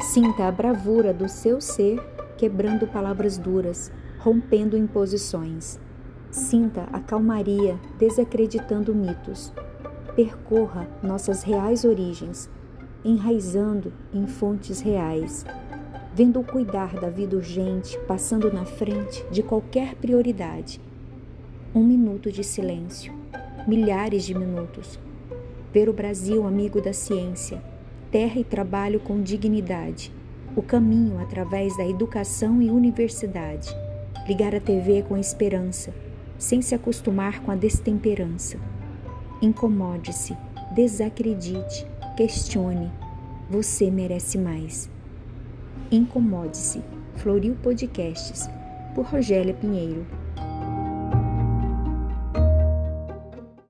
Sinta a bravura do seu ser quebrando palavras duras, rompendo imposições. Sinta a calmaria desacreditando mitos. Percorra nossas reais origens, enraizando em fontes reais, vendo o cuidar da vida urgente passando na frente de qualquer prioridade. Um minuto de silêncio, milhares de minutos. Ver o Brasil amigo da ciência, terra e trabalho com dignidade, o caminho através da educação e universidade, ligar a TV com esperança, sem se acostumar com a destemperança. Incomode-se, desacredite, questione. Você merece mais. Incomode-se. Floril Podcasts, por Rogélia Pinheiro.